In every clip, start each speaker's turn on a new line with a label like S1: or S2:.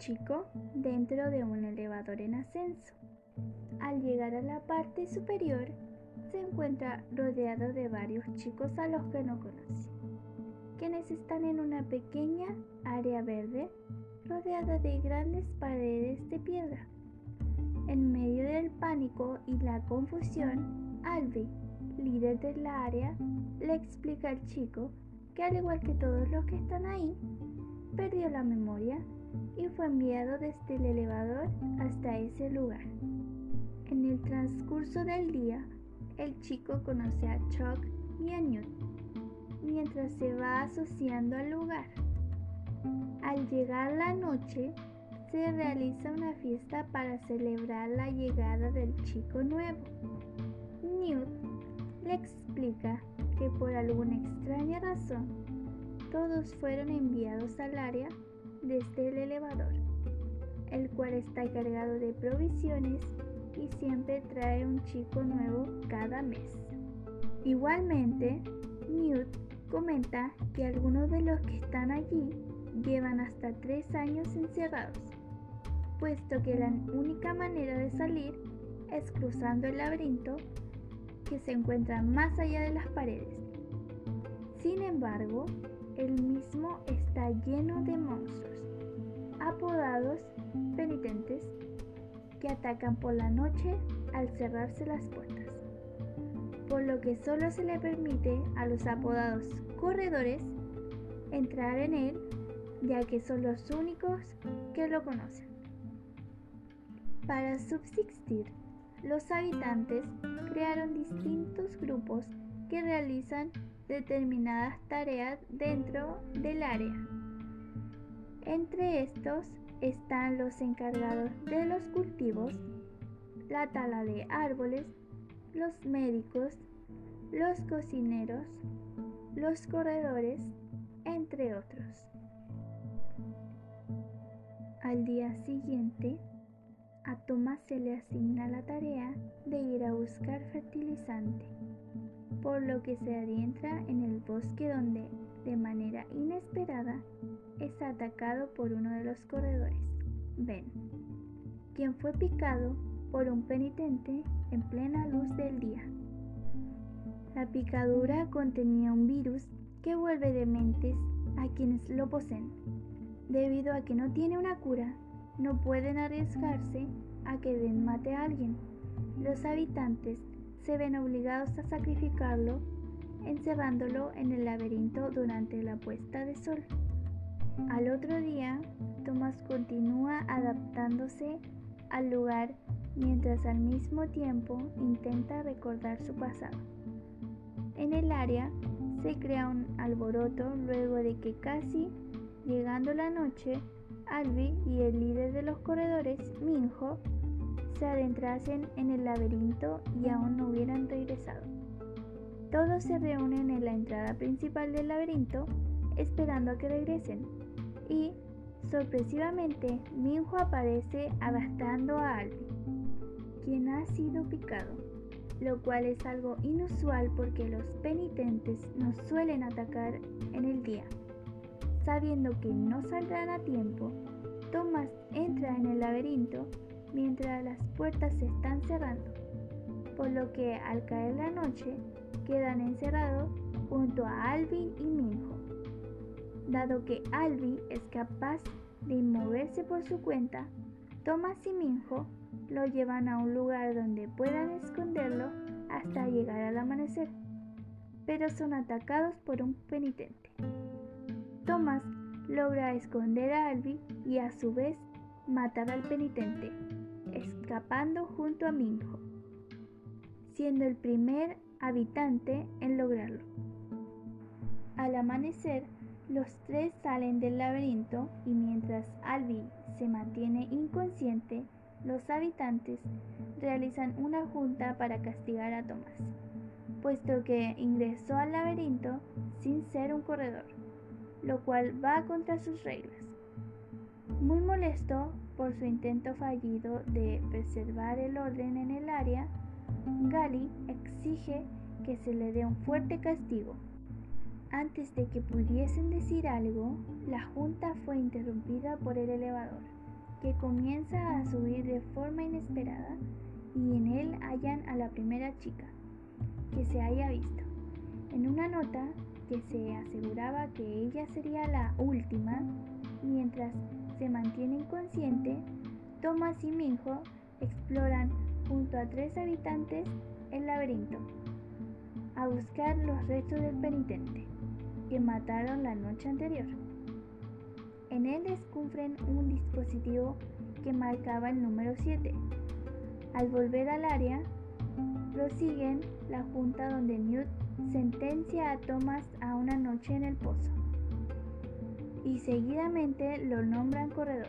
S1: chico dentro de un elevador en ascenso. Al llegar a la parte superior, se encuentra rodeado de varios chicos a los que no conoce, quienes están en una pequeña área verde rodeada de grandes paredes de piedra. En medio del pánico y la confusión, Albi, líder del área, le explica al chico que al igual que todos los que están ahí, perdió la memoria y fue enviado desde el elevador hasta ese lugar. En el transcurso del día, el chico conoce a Chuck y a Newt, mientras se va asociando al lugar. Al llegar la noche, se realiza una fiesta para celebrar la llegada del chico nuevo. Newt le explica que por alguna extraña razón todos fueron enviados al área desde el elevador, el cual está cargado de provisiones y siempre trae un chico nuevo cada mes. Igualmente, Newt comenta que algunos de los que están allí llevan hasta tres años encerrados, puesto que la única manera de salir es cruzando el laberinto que se encuentra más allá de las paredes. Sin embargo, el mismo está lleno de monstruos, apodados penitentes, que atacan por la noche al cerrarse las puertas, por lo que solo se le permite a los apodados corredores entrar en él, ya que son los únicos que lo conocen. Para subsistir, los habitantes crearon distintos grupos que realizan determinadas tareas dentro del área. Entre estos están los encargados de los cultivos, la tala de árboles, los médicos, los cocineros, los corredores, entre otros. Al día siguiente, a Tomás se le asigna la tarea de ir a buscar fertilizante, por lo que se adentra en el bosque donde, de manera inesperada, es atacado por uno de los corredores, Ben, quien fue picado por un penitente en plena luz del día. La picadura contenía un virus que vuelve dementes a quienes lo poseen. Debido a que no tiene una cura, no pueden arriesgarse a que Ben mate a alguien. Los habitantes se ven obligados a sacrificarlo, encerrándolo en el laberinto durante la puesta de sol. Al otro día, Thomas continúa adaptándose al lugar mientras al mismo tiempo intenta recordar su pasado. En el área se crea un alboroto luego de que casi llegando la noche Albi y el líder de los corredores, Minjo, se adentrasen en el laberinto y aún no hubieran regresado. Todos se reúnen en la entrada principal del laberinto esperando a que regresen y, sorpresivamente, Minjo aparece arrastrando a Albi, quien ha sido picado, lo cual es algo inusual porque los penitentes no suelen atacar en el día. Sabiendo que no saldrán a tiempo, Thomas entra en el laberinto mientras las puertas se están cerrando, por lo que al caer la noche quedan encerrados junto a Albi y Minjo. Dado que Albi es capaz de moverse por su cuenta, Thomas y Minjo lo llevan a un lugar donde puedan esconderlo hasta llegar al amanecer, pero son atacados por un penitente. Thomas logra esconder a Albi y a su vez matar al penitente, escapando junto a Minjo, siendo el primer habitante en lograrlo. Al amanecer, los tres salen del laberinto y mientras Albi se mantiene inconsciente, los habitantes realizan una junta para castigar a Thomas, puesto que ingresó al laberinto sin ser un corredor lo cual va contra sus reglas. Muy molesto por su intento fallido de preservar el orden en el área, Gali exige que se le dé un fuerte castigo. Antes de que pudiesen decir algo, la junta fue interrumpida por el elevador, que comienza a subir de forma inesperada y en él hallan a la primera chica que se haya visto. En una nota que se aseguraba que ella sería la última, mientras se mantiene inconsciente, Thomas y Minho exploran junto a tres habitantes el laberinto a buscar los restos del penitente que mataron la noche anterior. En él descubren un dispositivo que marcaba el número 7. Al volver al área, prosiguen la junta donde Newt sentencia a Thomas a una noche en el pozo y seguidamente lo nombran corredor.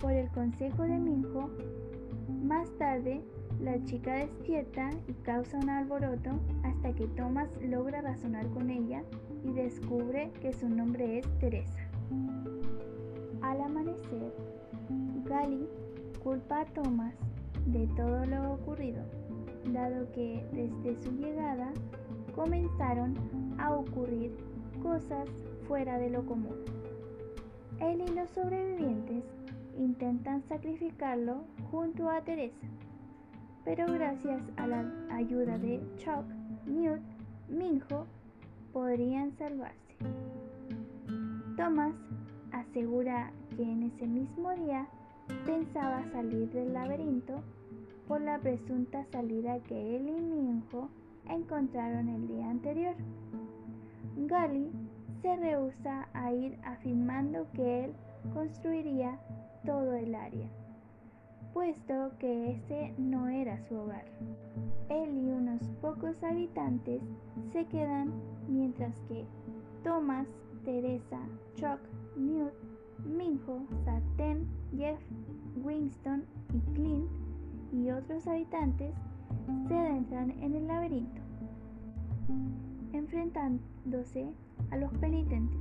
S1: Por el consejo de Minjo, más tarde la chica despierta y causa un alboroto hasta que Thomas logra razonar con ella y descubre que su nombre es Teresa. Al amanecer, Gali culpa a Thomas de todo lo ocurrido, dado que desde su llegada comenzaron a ocurrir cosas fuera de lo común. Él y los sobrevivientes intentan sacrificarlo junto a Teresa, pero gracias a la ayuda de Chuck, Newt, Minho, podrían salvarse. Thomas asegura que en ese mismo día pensaba salir del laberinto por la presunta salida que él y Minho encontraron el día anterior. Gali se rehúsa a ir afirmando que él construiría todo el área, puesto que ese no era su hogar. Él y unos pocos habitantes se quedan mientras que Thomas, Teresa, Chuck, Newt, Minho, Sartén, Jeff, Winston y Clint y otros habitantes se adentran en el laberinto, enfrentándose a los penitentes.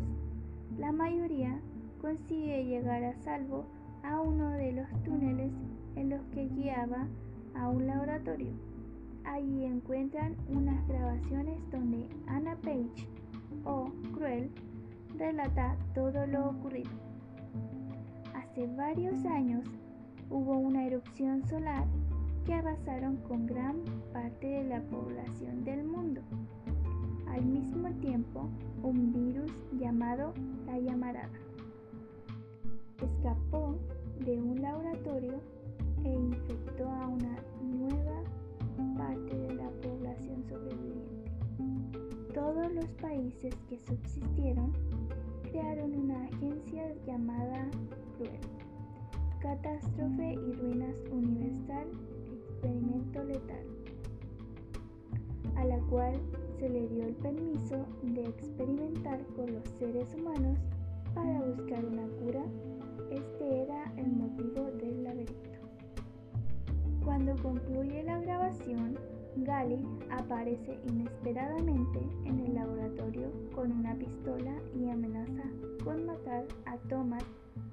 S1: La mayoría consigue llegar a salvo a uno de los túneles en los que guiaba a un laboratorio. Allí encuentran unas grabaciones donde Anna Page o Cruel relata todo lo ocurrido. Hace varios años hubo una erupción solar que arrasaron con gran parte de la población del mundo. Al mismo tiempo, un virus llamado la llamarada escapó de un laboratorio e infectó a una nueva parte de la población sobreviviente. Todos los países que subsistieron crearon una agencia llamada Cruel, Catástrofe y Ruinas Universal Experimento Letal, a la cual se le dio el permiso de experimentar con los seres humanos para buscar una cura. Este era el motivo del laberinto. Cuando concluye la grabación, Gali aparece inesperadamente en el laboratorio con una pistola y amenaza con matar a Thomas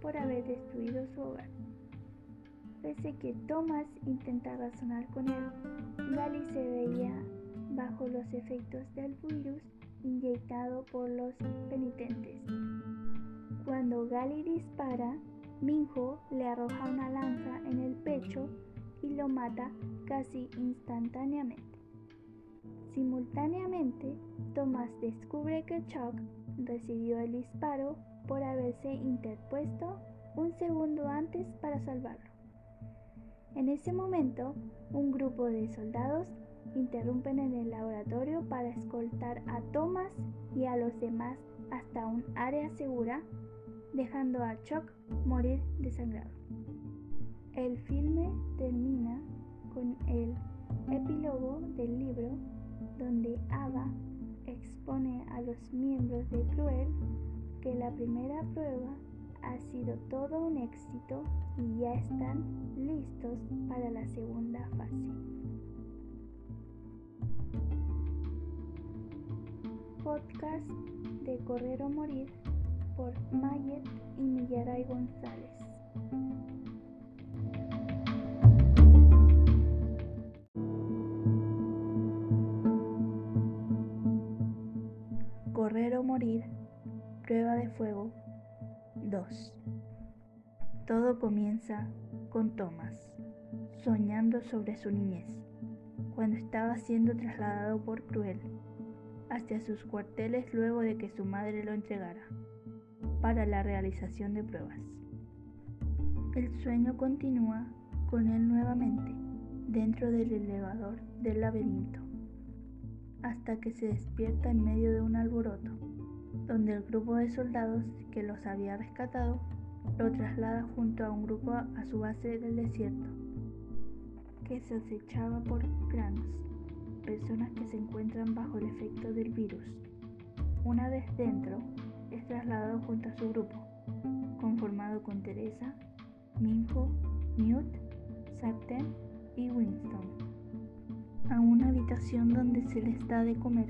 S1: por haber destruido su hogar. Pese que Thomas intenta razonar con él, Gali se veía bajo los efectos del virus inyectado por los penitentes. Cuando Gali dispara, Minho le arroja una lanza en el pecho y lo mata casi instantáneamente. Simultáneamente, Thomas descubre que Chuck recibió el disparo por haberse interpuesto un segundo antes para salvarlo. En ese momento, un grupo de soldados interrumpen en el laboratorio para escoltar a Thomas y a los demás hasta un área segura, dejando a Chuck morir desangrado. El filme termina con el epílogo del libro donde Ava expone a los miembros de Cruel que la primera prueba ha sido todo un éxito y ya están listos para la segunda fase. Podcast de Correr o Morir por Mayet y Millaray González. Prueba de Fuego 2.
S2: Todo comienza con Thomas, soñando sobre su niñez, cuando estaba siendo trasladado por Cruel hacia sus cuarteles luego de que su madre lo entregara para la realización de pruebas. El sueño continúa con él nuevamente dentro del elevador del laberinto, hasta que se despierta en medio de un alboroto, donde el grupo de soldados que los había rescatado lo traslada junto a un grupo a su base del desierto, que se acechaba por Krans, personas que se encuentran bajo el efecto del virus. Una vez dentro, es trasladado junto a su grupo, conformado con Teresa, Minho, Newt, Sapten y Winston, a una habitación donde se les da de comer.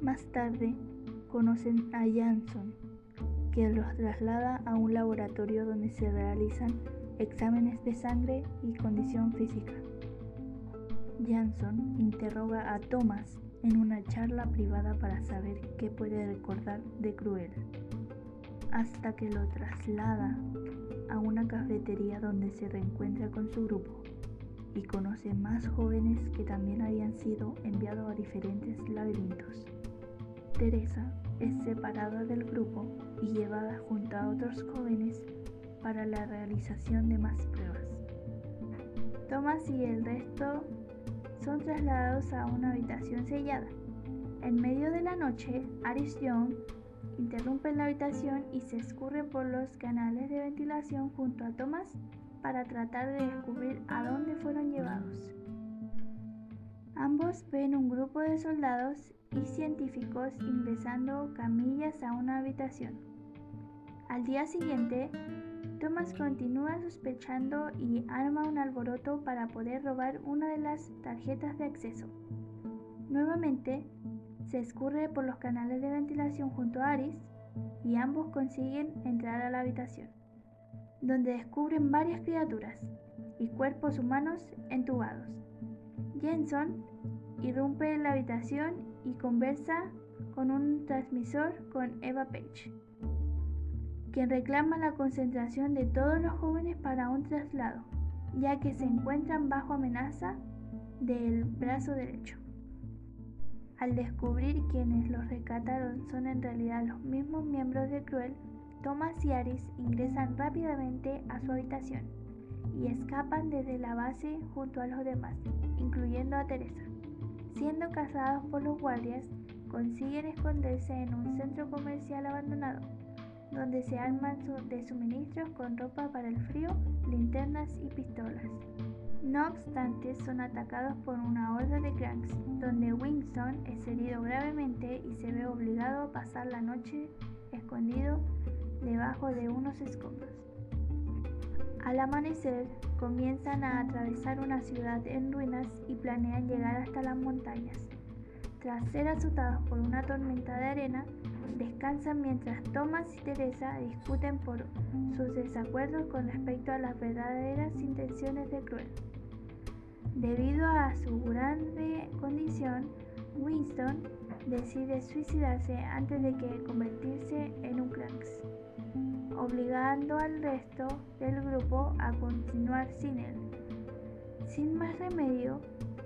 S2: Más tarde, conocen a Jansson, que los traslada a un laboratorio donde se realizan exámenes de sangre y condición física. Jansson interroga a Thomas en una charla privada para saber qué puede recordar de Cruel, hasta que lo traslada a una cafetería donde se reencuentra con su grupo y conoce más jóvenes que también habían sido enviados a diferentes laberintos. Teresa es separada del grupo y llevada junto a otros jóvenes para la realización de más pruebas. Thomas y el resto son trasladados a una habitación sellada. En medio de la noche, Aris Young interrumpe la habitación y se escurre por los canales de ventilación junto a Thomas para tratar de descubrir a dónde fueron llevados. Ambos ven un grupo de soldados y científicos ingresando camillas a una habitación. Al día siguiente, Thomas continúa sospechando y arma un alboroto para poder robar una de las tarjetas de acceso. Nuevamente, se escurre por los canales de ventilación junto a Aris y ambos consiguen entrar a la habitación, donde descubren varias criaturas y cuerpos humanos entubados. Jenson irrumpe en la habitación y conversa con un transmisor con Eva Page, quien reclama la concentración de todos los jóvenes para un traslado, ya que se encuentran bajo amenaza del brazo derecho. Al descubrir quienes los rescataron son en realidad los mismos miembros de Cruel, Thomas y Aris ingresan rápidamente a su habitación y escapan desde la base junto a los demás, incluyendo a Teresa. Siendo cazados por los guardias, consiguen esconderse en un centro comercial abandonado, donde se arman de suministros con ropa para el frío, linternas y pistolas. No obstante, son atacados por una horda de cranks, donde Winston es herido gravemente y se ve obligado a pasar la noche escondido debajo de unos escombros. Al amanecer, comienzan a atravesar una ciudad en ruinas y planean llegar hasta las montañas. Tras ser azotados por una tormenta de arena, descansan mientras Thomas y Teresa discuten por sus desacuerdos con respecto a las verdaderas intenciones de Cruel. Debido a su grande condición, Winston decide suicidarse antes de que convertirse en un Cranks, obligando al resto del grupo a continuar sin él. Sin más remedio,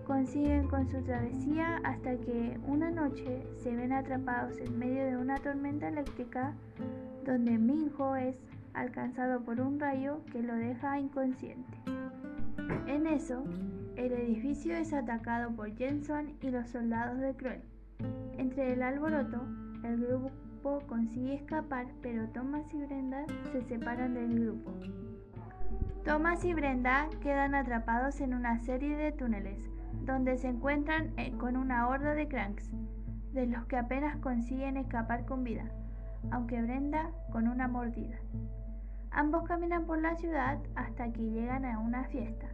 S2: consiguen con su travesía hasta que una noche se ven atrapados en medio de una tormenta eléctrica donde Minho es alcanzado por un rayo que lo deja inconsciente. En eso, el edificio es atacado por Jenson y los soldados de Cruel. Entre el alboroto, el grupo consigue escapar, pero Thomas y Brenda se separan del grupo. Thomas y Brenda quedan atrapados en una serie de túneles, donde se encuentran eh, con una horda de cranks, de los que apenas consiguen escapar con vida, aunque Brenda con una mordida. Ambos caminan por la ciudad hasta que llegan a una fiesta,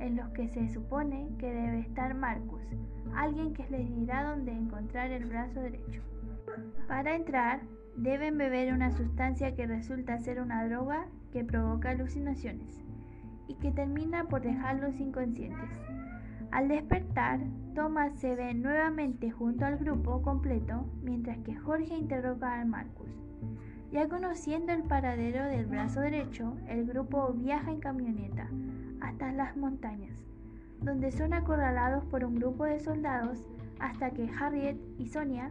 S2: en los que se supone que debe estar Marcus, alguien que les dirá dónde encontrar el brazo derecho. Para entrar, deben beber una sustancia que resulta ser una droga que provoca alucinaciones y que termina por dejarlos inconscientes. Al despertar, Thomas se ve nuevamente junto al grupo completo mientras que Jorge interroga a Marcus, Ya conociendo el paradero del brazo derecho, el grupo viaja en camioneta hasta las montañas, donde son acorralados por un grupo de soldados hasta que Harriet y Sonia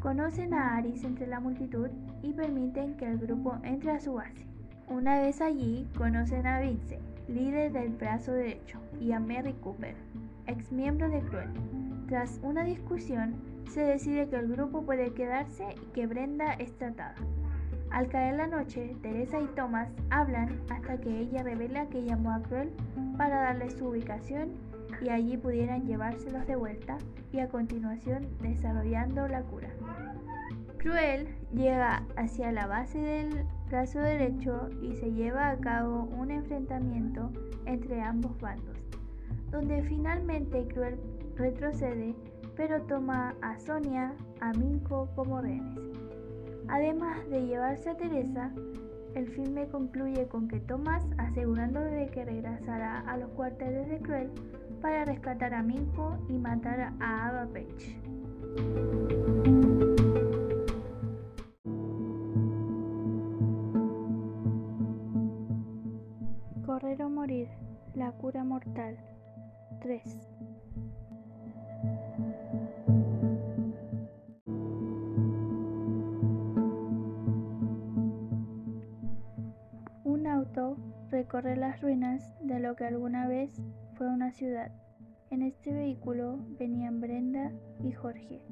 S2: conocen a Aris entre la multitud y permiten que el grupo entre a su base. Una vez allí, conocen a Vince, líder del brazo derecho, y a Mary Cooper, ex miembro de Cruel. Tras una discusión, se decide que el grupo puede quedarse y que Brenda es tratada. Al caer la noche, Teresa y Thomas hablan hasta que ella revela que llamó a Cruel para darle su ubicación y allí pudieran llevárselos de vuelta y a continuación desarrollando la cura. Cruel llega hacia la base del brazo derecho y se lleva a cabo un enfrentamiento entre ambos bandos, donde finalmente Cruel retrocede pero toma a Sonia, a Minko como rehenes. Además de llevarse a Teresa, el filme concluye con que Thomas asegurando de que regresará a los cuarteles de Cruel para rescatar a Minko y matar a Ava Page.
S1: Correr o morir, la cura mortal. 3. Ruinas de lo que alguna vez fue una ciudad. En este vehículo venían Brenda y Jorge.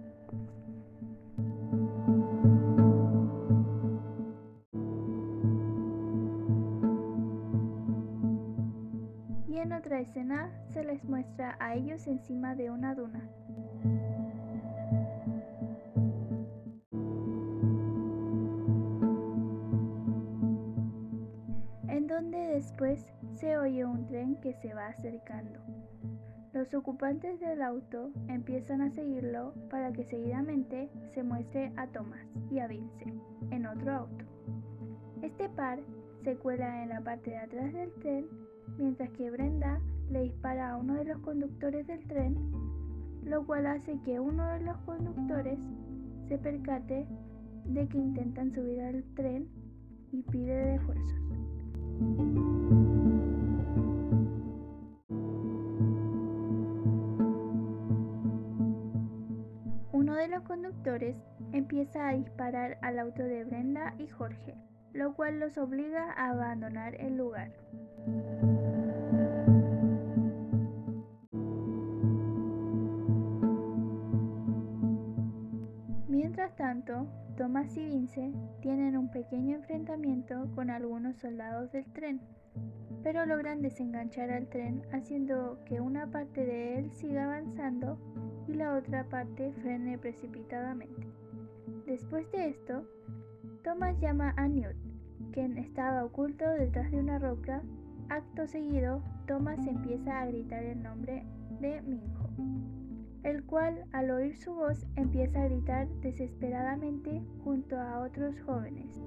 S1: Y en otra escena se les muestra a ellos encima de una duna. Después se oye un tren que se va acercando. Los ocupantes del auto empiezan a seguirlo para que seguidamente se muestre a Thomas y a Vince en otro auto. Este par se cuela en la parte de atrás del tren mientras que Brenda le dispara a uno de los conductores del tren, lo cual hace que uno de los conductores se percate de que intentan subir al tren y pide refuerzos. Uno de los conductores empieza a disparar al auto de Brenda y Jorge, lo cual los obliga a abandonar el lugar. Mientras tanto, Thomas y Vince tienen un pequeño enfrentamiento con algunos soldados del tren, pero logran desenganchar al tren haciendo que una parte de él siga avanzando y la otra parte frene precipitadamente. Después de esto, Thomas llama a Newt, quien estaba oculto detrás de una roca. Acto seguido, Thomas empieza a gritar el nombre de Minho el cual al oír su voz empieza a gritar desesperadamente junto a otros jóvenes.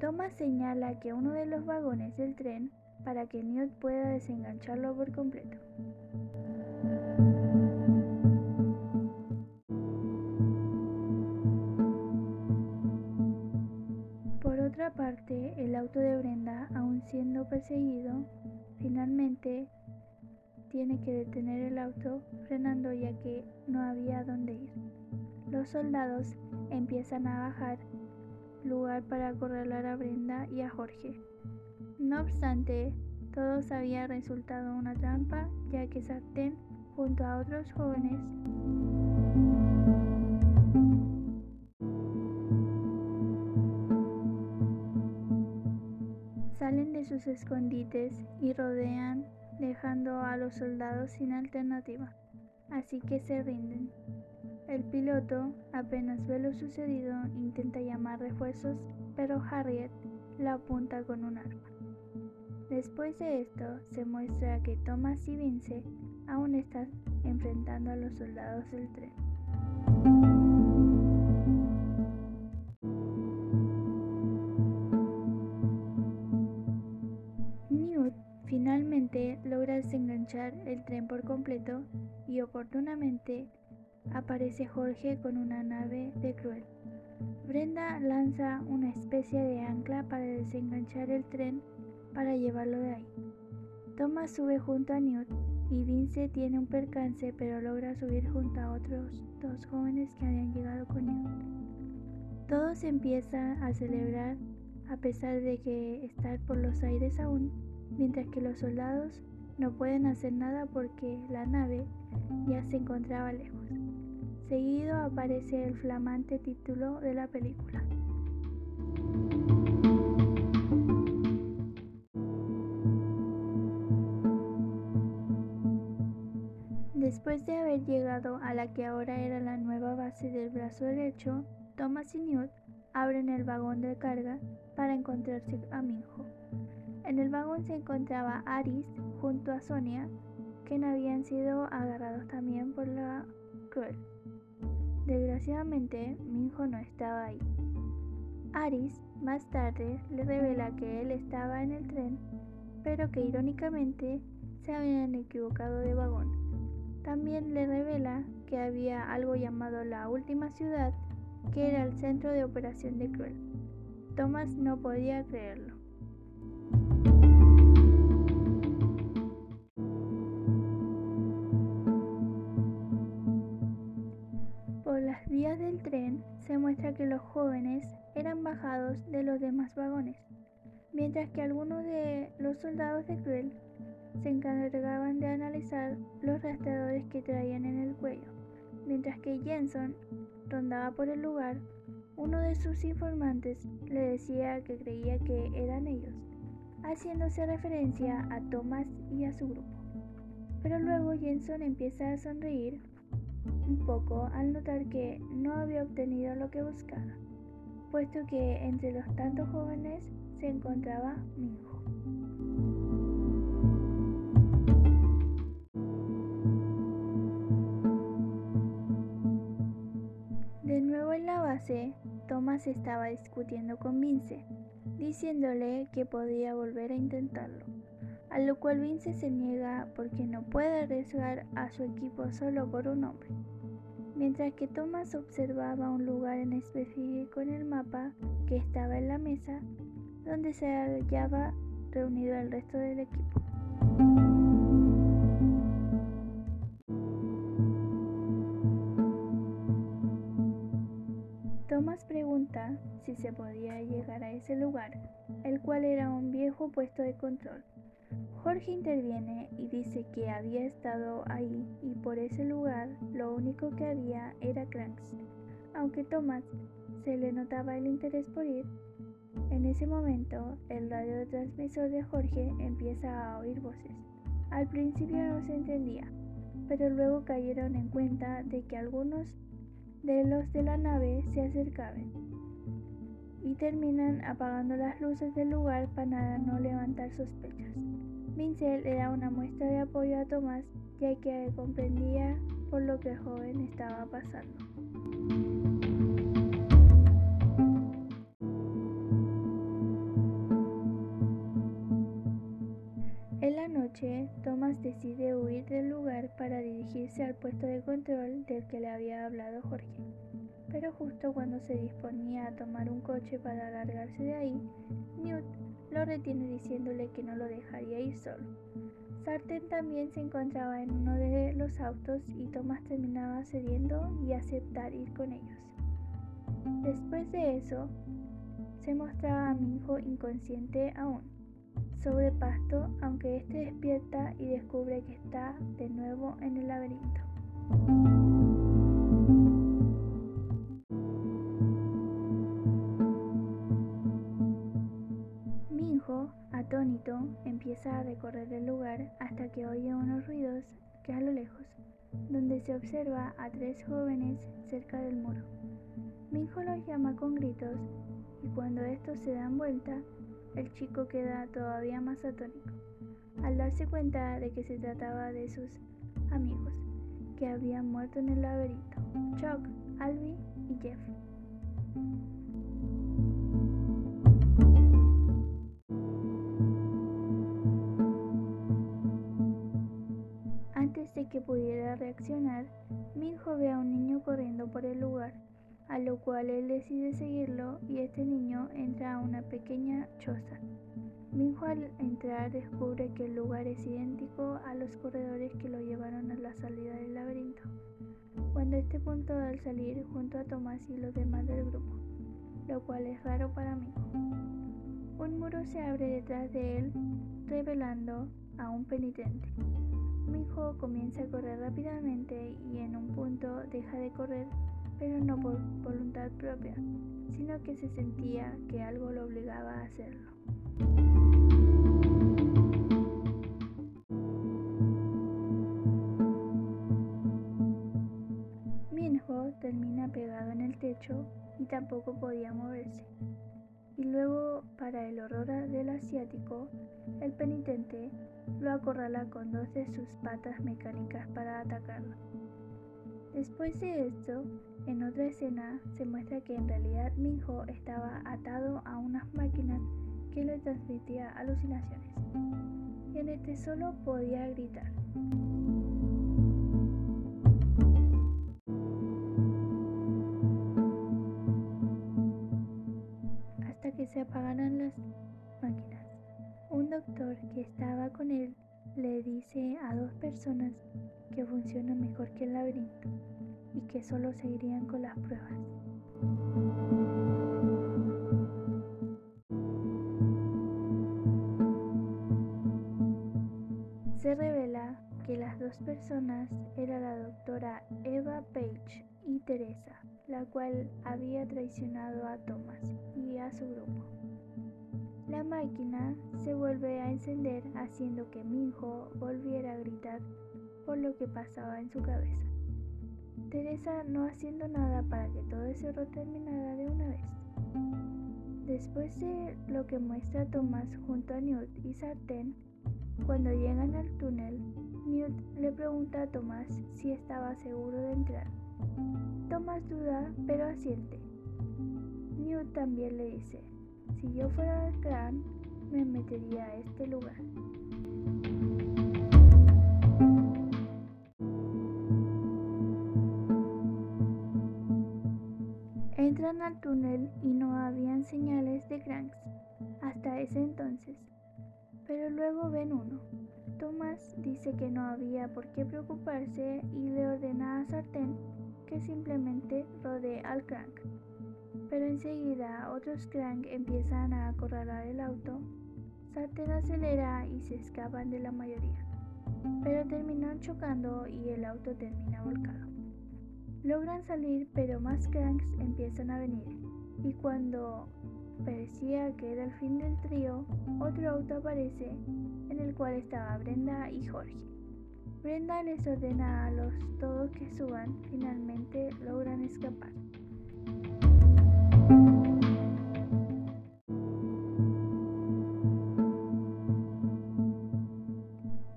S1: Thomas señala que uno de los vagones del tren para que Newt pueda desengancharlo por completo. parte, el auto de Brenda, aún siendo perseguido, finalmente tiene que detener el auto frenando ya que no había dónde ir. Los soldados empiezan a bajar lugar para acorralar a Brenda y a Jorge. No obstante, todos había resultado una trampa ya que Sartén junto a otros jóvenes Salen de sus escondites y rodean dejando a los soldados sin alternativa, así que se rinden. El piloto, apenas ve lo sucedido, intenta llamar refuerzos, pero Harriet la apunta con un arma. Después de esto, se muestra que Thomas y Vince aún están enfrentando a los soldados del tren.
S2: desenganchar el tren por completo y oportunamente aparece Jorge con una nave de Cruel. Brenda lanza una especie de ancla para desenganchar el tren para llevarlo de ahí. Thomas sube junto a Newt y Vince tiene un percance pero logra subir junto a otros dos jóvenes que habían llegado con Newt. Todo se empieza a celebrar a pesar de que estar por los aires aún, mientras que los soldados no pueden hacer nada porque la nave ya se encontraba lejos. Seguido aparece el flamante título de la película. Después de haber llegado a la que ahora era la nueva base del brazo derecho, Thomas y Newt abren el vagón de carga para encontrarse a Minjo. En el vagón se encontraba Aris junto a Sonia, quien habían sido agarrados también por la cruel. Desgraciadamente, Minjo no estaba ahí. Aris más tarde le revela que él estaba en el tren, pero que irónicamente se habían equivocado de vagón. También le revela que había algo llamado la última ciudad, que era el centro de operación de Cruel. Thomas no podía creerlo. Tren se muestra que los jóvenes eran bajados de los demás vagones, mientras que algunos de los soldados de Cruel se encargaban de analizar los rastreadores que traían en el cuello. Mientras que Jenson rondaba por el lugar, uno de sus informantes le decía que creía que eran ellos, haciéndose referencia a Thomas y a su grupo. Pero luego Jenson empieza a sonreír un poco al notar que no había obtenido lo que buscaba, puesto que entre los tantos jóvenes se encontraba mi hijo. De nuevo en la base, Thomas estaba discutiendo con Vince, diciéndole que podía volver a intentarlo a lo cual Vince se niega porque no puede arriesgar a su equipo solo por un hombre. Mientras que Thomas observaba un lugar en específico en el mapa que estaba en la mesa donde se hallaba reunido el resto del equipo. Thomas pregunta si se podía llegar a ese lugar, el cual era un viejo puesto de control. Jorge interviene y dice que había estado ahí y por ese lugar lo único que había era cranks. Aunque Thomas se le notaba el interés por ir, en ese momento el radio transmisor de Jorge empieza a oír voces. Al principio no se entendía, pero luego cayeron en cuenta de que algunos de los de la nave se acercaban y terminan apagando las luces del lugar para no levantar sospechas. Vincent le da una muestra de apoyo a Tomás, ya que comprendía por lo que el joven estaba pasando. En la noche, Tomás decide huir del lugar para dirigirse al puesto de control del que le había hablado Jorge. Pero justo cuando se disponía a tomar un coche para alargarse de ahí, Newt lo retiene diciéndole que no lo dejaría ir solo. Sarten también se encontraba en uno de los autos y Thomas terminaba cediendo y aceptar ir con ellos. Después de eso, se mostraba a Minjo inconsciente aún, sobre pasto, aunque éste despierta y descubre que está de nuevo en el laberinto. Empieza a recorrer el lugar hasta que oye unos ruidos que a lo lejos, donde se observa a tres jóvenes cerca del muro. Minjo los llama con gritos y cuando estos se dan vuelta, el chico queda todavía más atónico, al darse cuenta de que se trataba de sus amigos, que habían muerto en el laberinto, Chuck, Albi y Jeff. reaccionar, Minho ve a un niño corriendo por el lugar, a lo cual él decide seguirlo y este niño entra a una pequeña choza. Minho al entrar descubre que el lugar es idéntico a los corredores que lo llevaron a la salida del laberinto. Cuando este punto al salir junto a Tomás y los demás del grupo, lo cual es raro para Minho. Un muro se abre detrás de él, revelando a un penitente. Minho comienza a correr rápidamente y en un punto deja de correr, pero no por voluntad propia, sino que se sentía que algo lo obligaba a hacerlo. Minho termina pegado en el techo y tampoco podía moverse. Y luego, para el horror del asiático, el penitente lo acorrala con dos de sus patas mecánicas para atacarlo. Después de esto, en otra escena se muestra que en realidad Minho estaba atado a unas máquinas que le transmitía alucinaciones. Y en este solo podía gritar. Se apagaran las máquinas. Un doctor que estaba con él le dice a dos personas que funciona mejor que el laberinto y que solo seguirían con las pruebas. Se revela que las dos personas eran la doctora Eva Page y Teresa, la cual había traicionado a Thomas y a su grupo. La máquina se vuelve a encender haciendo que Minho volviera a gritar por lo que pasaba en su cabeza. Teresa no haciendo nada para que todo ese horror terminara de una vez. Después de lo que muestra Thomas junto a Newt y Sartén, cuando llegan al túnel, Newt le pregunta a Thomas si estaba seguro de entrar. Thomas duda, pero asiente. Newt también le dice, si yo fuera clan, me metería a este lugar. Entran al túnel y no habían señales de Cranks hasta ese entonces pero luego ven uno. Thomas dice que no había por qué preocuparse y le ordena a Sartén que simplemente rodee al crank. Pero enseguida otros crank empiezan a acorralar el auto. Sartén acelera y se escapan de la mayoría, pero terminan chocando y el auto termina volcado. Logran salir, pero más cranks empiezan a venir, y cuando parecía que era el fin del trío, otro auto aparece en el cual estaba Brenda y Jorge. Brenda les ordena a los todos que suban, finalmente logran escapar.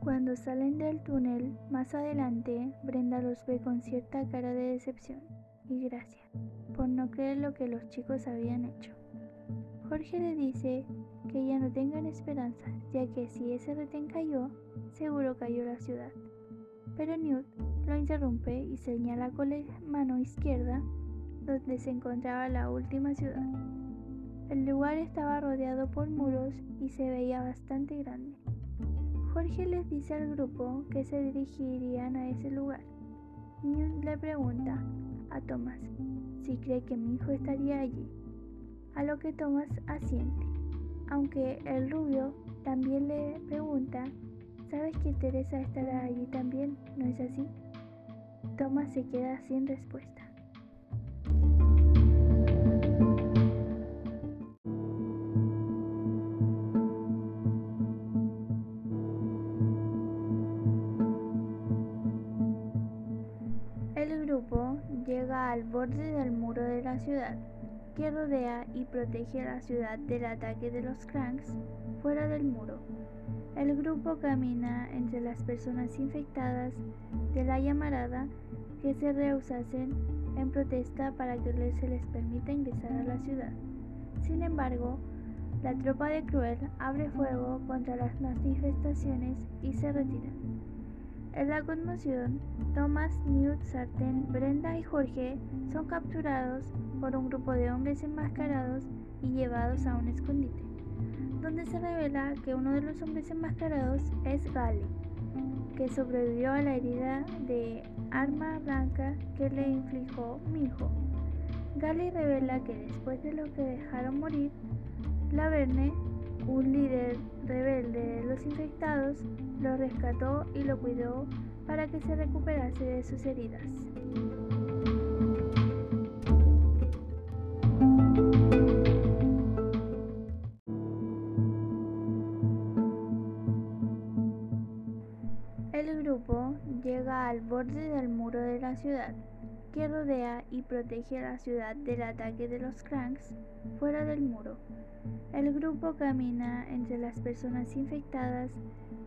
S2: Cuando salen del túnel, más adelante, Brenda los ve con cierta cara de decepción y gracia por no creer lo que los chicos habían hecho. Jorge le dice que ya no tengan esperanza, ya que si ese retén cayó, seguro cayó la ciudad. Pero Newt lo interrumpe y señala con la mano izquierda donde se encontraba la última ciudad. El lugar estaba rodeado por muros y se veía bastante grande. Jorge les dice al grupo que se dirigirían a ese lugar. Newt le pregunta a Thomas si cree que mi hijo estaría allí a lo que Thomas asiente, aunque el rubio también le pregunta, ¿sabes que Teresa estará allí también? ¿No es así? Thomas se queda sin respuesta. El grupo llega al borde del muro de la ciudad que rodea y protege a la ciudad del ataque de los cranks fuera del muro. El grupo camina entre las personas infectadas de la llamarada que se rehusasen en protesta para que se les permita ingresar a la ciudad. Sin embargo, la tropa de Cruel abre fuego contra las manifestaciones y se retira. En la conmoción, Thomas, Newt, Sartén, Brenda y Jorge son capturados por un grupo de hombres enmascarados y llevados a un escondite, donde se revela que uno de los hombres enmascarados es Gally, que sobrevivió a la herida de arma blanca que le infligió Minjo. Gally revela que después de lo que dejaron morir, Laverne, un líder rebelde de los infectados, lo rescató y lo cuidó para que se recuperase de sus heridas. Que rodea y protege a la ciudad del ataque de los cranks fuera del muro. El grupo camina entre las personas infectadas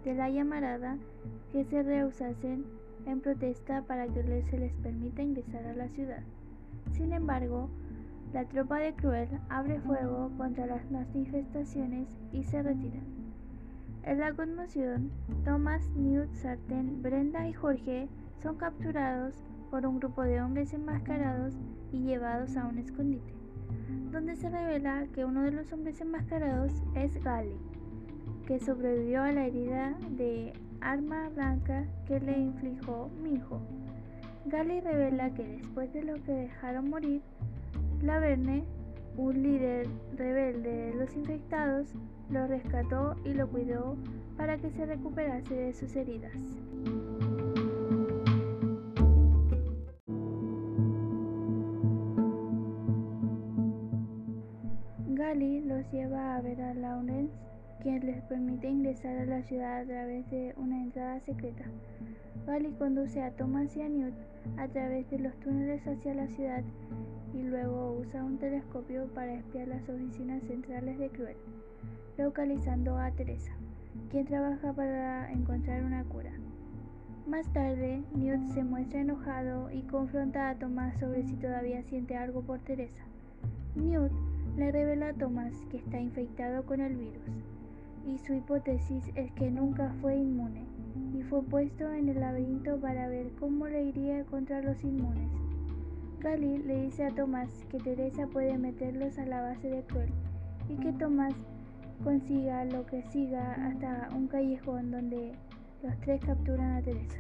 S2: de la llamarada que se rehusasen en protesta para que se les permita ingresar a la ciudad. Sin embargo, la tropa de Cruel abre fuego contra las manifestaciones y se retira. En la conmoción, Thomas, Newt, Sartén, Brenda y Jorge son capturados por un grupo de hombres enmascarados y llevados a un escondite, donde se revela que uno de los hombres enmascarados es Gally, que sobrevivió a la herida de arma blanca que le infligió Minjo. Gally revela que después de lo que dejaron morir, Laverne, un líder rebelde de los infectados, lo rescató y lo cuidó para que se recuperase de sus heridas. Lleva a ver a Lawrence quien les permite ingresar a la ciudad a través de una entrada secreta. Gally conduce a Thomas y a Newt a través de los túneles hacia la ciudad y luego usa un telescopio para espiar las oficinas centrales de Cruel, localizando a Teresa, quien trabaja para encontrar una cura. Más tarde, Newt se muestra enojado y confronta a Thomas sobre si todavía siente algo por Teresa. Newt le revela a Thomas que está infectado con el virus y su hipótesis es que nunca fue inmune y fue puesto en el laberinto para ver cómo le iría contra los inmunes. Gally le dice a Thomas que Teresa puede meterlos a la base de Cruel y que Thomas consiga lo que siga hasta un callejón donde los tres capturan a Teresa.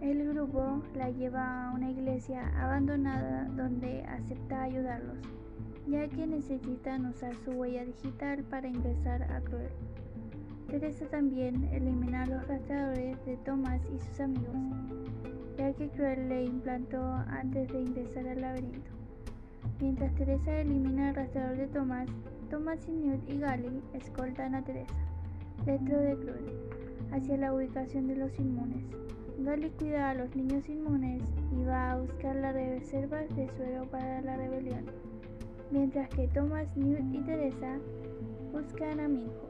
S2: El grupo la lleva a una iglesia abandonada donde acepta ayudarlos ya que necesitan usar su huella digital para ingresar a Cruel. Teresa también elimina los rastreadores de Thomas y sus amigos, ya que Cruel le implantó antes de ingresar al laberinto. Mientras Teresa elimina el rastreador de Thomas, Thomas y Newt y Gally escoltan a Teresa, dentro de Cruel, hacia la ubicación de los inmunes. Gally cuida a los niños inmunes y va a buscar las reservas de suero para la rebelión mientras que Thomas, Newt y Teresa buscan a Minho.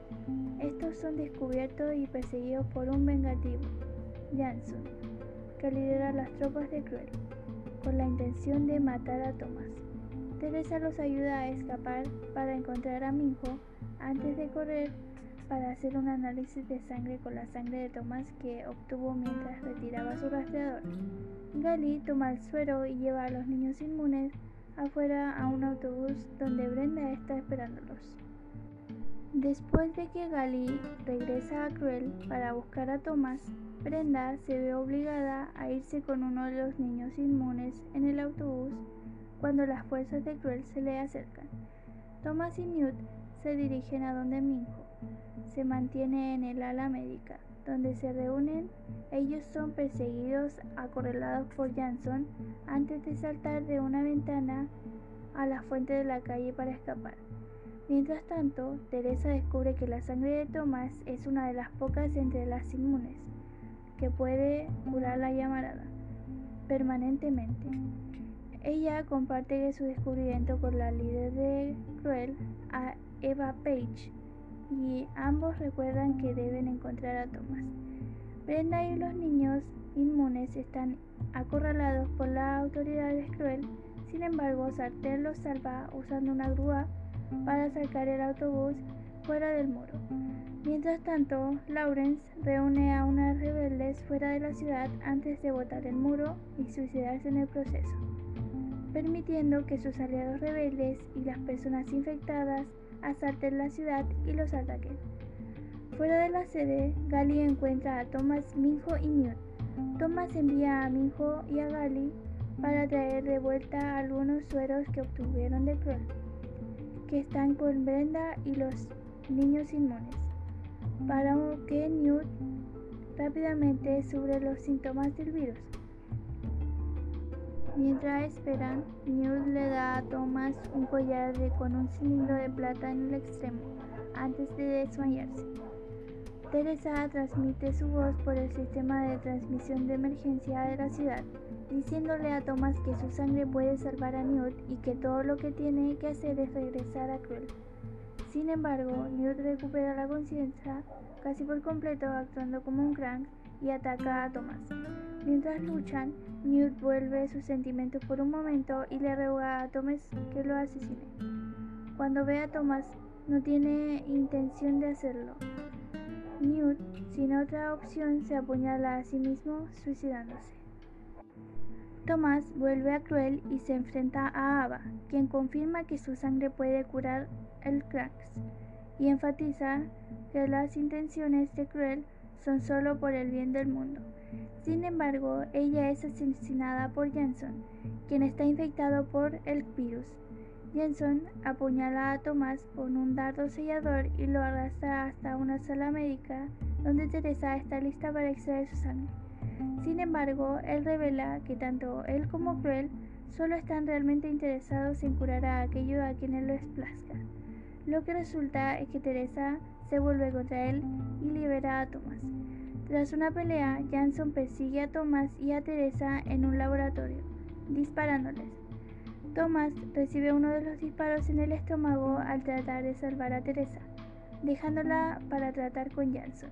S2: Estos son descubiertos y perseguidos por un vengativo, Jansson, que lidera las tropas de Cruel, con la intención de matar a Thomas. Teresa los ayuda a escapar para encontrar a Minho antes de correr para hacer un análisis de sangre con la sangre de Thomas que obtuvo mientras retiraba su rastreador. Gali toma el suero y lleva a los niños inmunes afuera a un autobús donde Brenda está esperándolos. Después de que Gali regresa a Cruel para buscar a Thomas, Brenda se ve obligada a irse con uno de los niños inmunes en el autobús cuando las fuerzas de Cruel se le acercan. Thomas y Newt se dirigen a donde Minho se mantiene en el ala médica donde se reúnen, ellos son perseguidos acorralados por Jansson antes de saltar de una ventana a la fuente de la calle para escapar. Mientras tanto, Teresa descubre que la sangre de Thomas es una de las pocas entre las inmunes que puede curar la llamarada permanentemente. Ella comparte su descubrimiento con la líder de Cruel, a Eva Page, y ambos recuerdan que deben encontrar a Thomas. Brenda y los niños inmunes están acorralados por las autoridades cruel, sin embargo Sartén los salva usando una grúa para sacar el autobús fuera del muro. Mientras tanto, Lawrence reúne a unas rebeldes fuera de la ciudad antes de botar el muro y suicidarse en el proceso, permitiendo que sus aliados rebeldes y las personas infectadas asalten la ciudad y los ataquen. Fuera de la sede, Gali encuentra a Thomas, Minho y Newt. Thomas envía a Minho y a Gali para traer de vuelta algunos sueros que obtuvieron de Kroll, que están con Brenda y los niños inmunes, para que Newt rápidamente sobre los síntomas del virus. Mientras esperan, Newt le da a Thomas un collar con un cilindro de plata en el extremo, antes de desmayarse. Teresa transmite su voz por el sistema de transmisión de emergencia de la ciudad diciéndole a Thomas que su sangre puede salvar a Newt y que todo lo que tiene que hacer es regresar a Krull. Sin embargo, Newt recupera la conciencia casi por completo actuando como un crank y ataca a Thomas. Mientras luchan, Newt vuelve sus sentimientos por un momento y le ruega a Thomas que lo asesine. Cuando ve a Thomas, no tiene intención de hacerlo. Newt, sin otra opción, se apuñala a sí mismo, suicidándose. Thomas vuelve a Cruel y se enfrenta a Ava, quien confirma que su sangre puede curar el cracks y enfatiza que las intenciones de Cruel son solo por el bien del mundo. Sin embargo, ella es asesinada por Jensen, quien está infectado por el virus. Jensen apuñala a Thomas con un dardo sellador y lo arrastra hasta una sala médica donde Teresa está lista para extraer su sangre. Sin embargo, él revela que tanto él como Cruel solo están realmente interesados en curar a aquello a quien él lo. Lo que resulta es que Teresa se vuelve contra él y libera a Thomas. Tras una pelea, Jansson persigue a Thomas y a Teresa en un laboratorio, disparándoles. Thomas recibe uno de los disparos en el estómago al tratar de salvar a Teresa, dejándola para tratar con Jansson.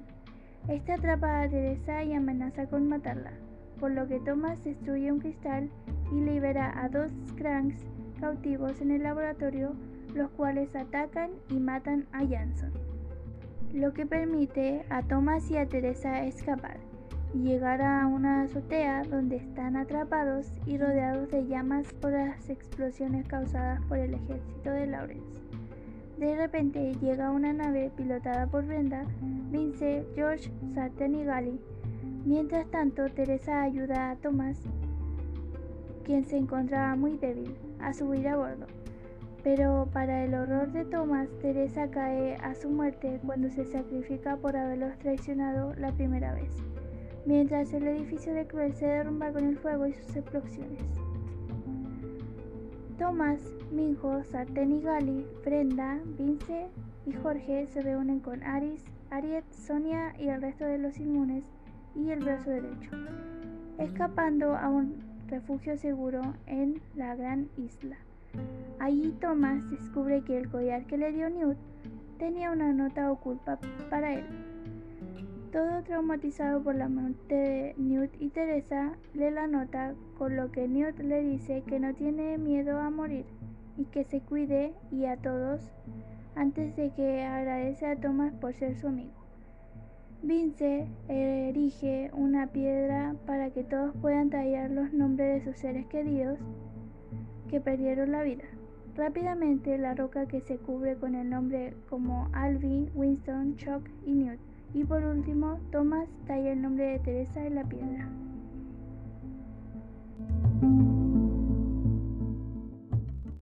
S2: Este atrapa a Teresa y amenaza con matarla, por lo que Thomas destruye un cristal y libera a dos Cranks cautivos en el laboratorio, los cuales atacan y matan a Jansson, lo que permite a Thomas y a Teresa escapar y llegar a una azotea donde están atrapados y rodeados de llamas por las explosiones causadas por el ejército de Lawrence. De repente llega una nave pilotada por Brenda, Vince, George, Sarten y Gali. Mientras tanto, Teresa ayuda a Thomas, quien se encontraba muy débil, a subir a bordo. Pero para el horror de Thomas, Teresa cae a su muerte cuando se sacrifica por haberlos traicionado la primera vez, mientras el edificio de Cruel se derrumba con el fuego y sus explosiones. Thomas, Minjo, Sartén y Gali, Brenda, Vince y Jorge se reúnen con Aris, Ariet, Sonia y el resto de los inmunes y el brazo derecho, escapando a un refugio seguro en la gran isla. Allí Thomas descubre que el collar que le dio Newt tenía una nota oculta para él. Todo traumatizado por la muerte de Newt y Teresa, lee la nota, con lo que Newt le dice que no tiene miedo a morir y que se cuide y a todos antes de que agradece a Thomas por ser su amigo. Vince erige una piedra para que todos puedan tallar los nombres de sus seres queridos que perdieron la vida. Rápidamente la roca que se cubre con el nombre como Alvin, Winston, Chuck y Newt. Y por último, Thomas talla el nombre de Teresa en la piedra.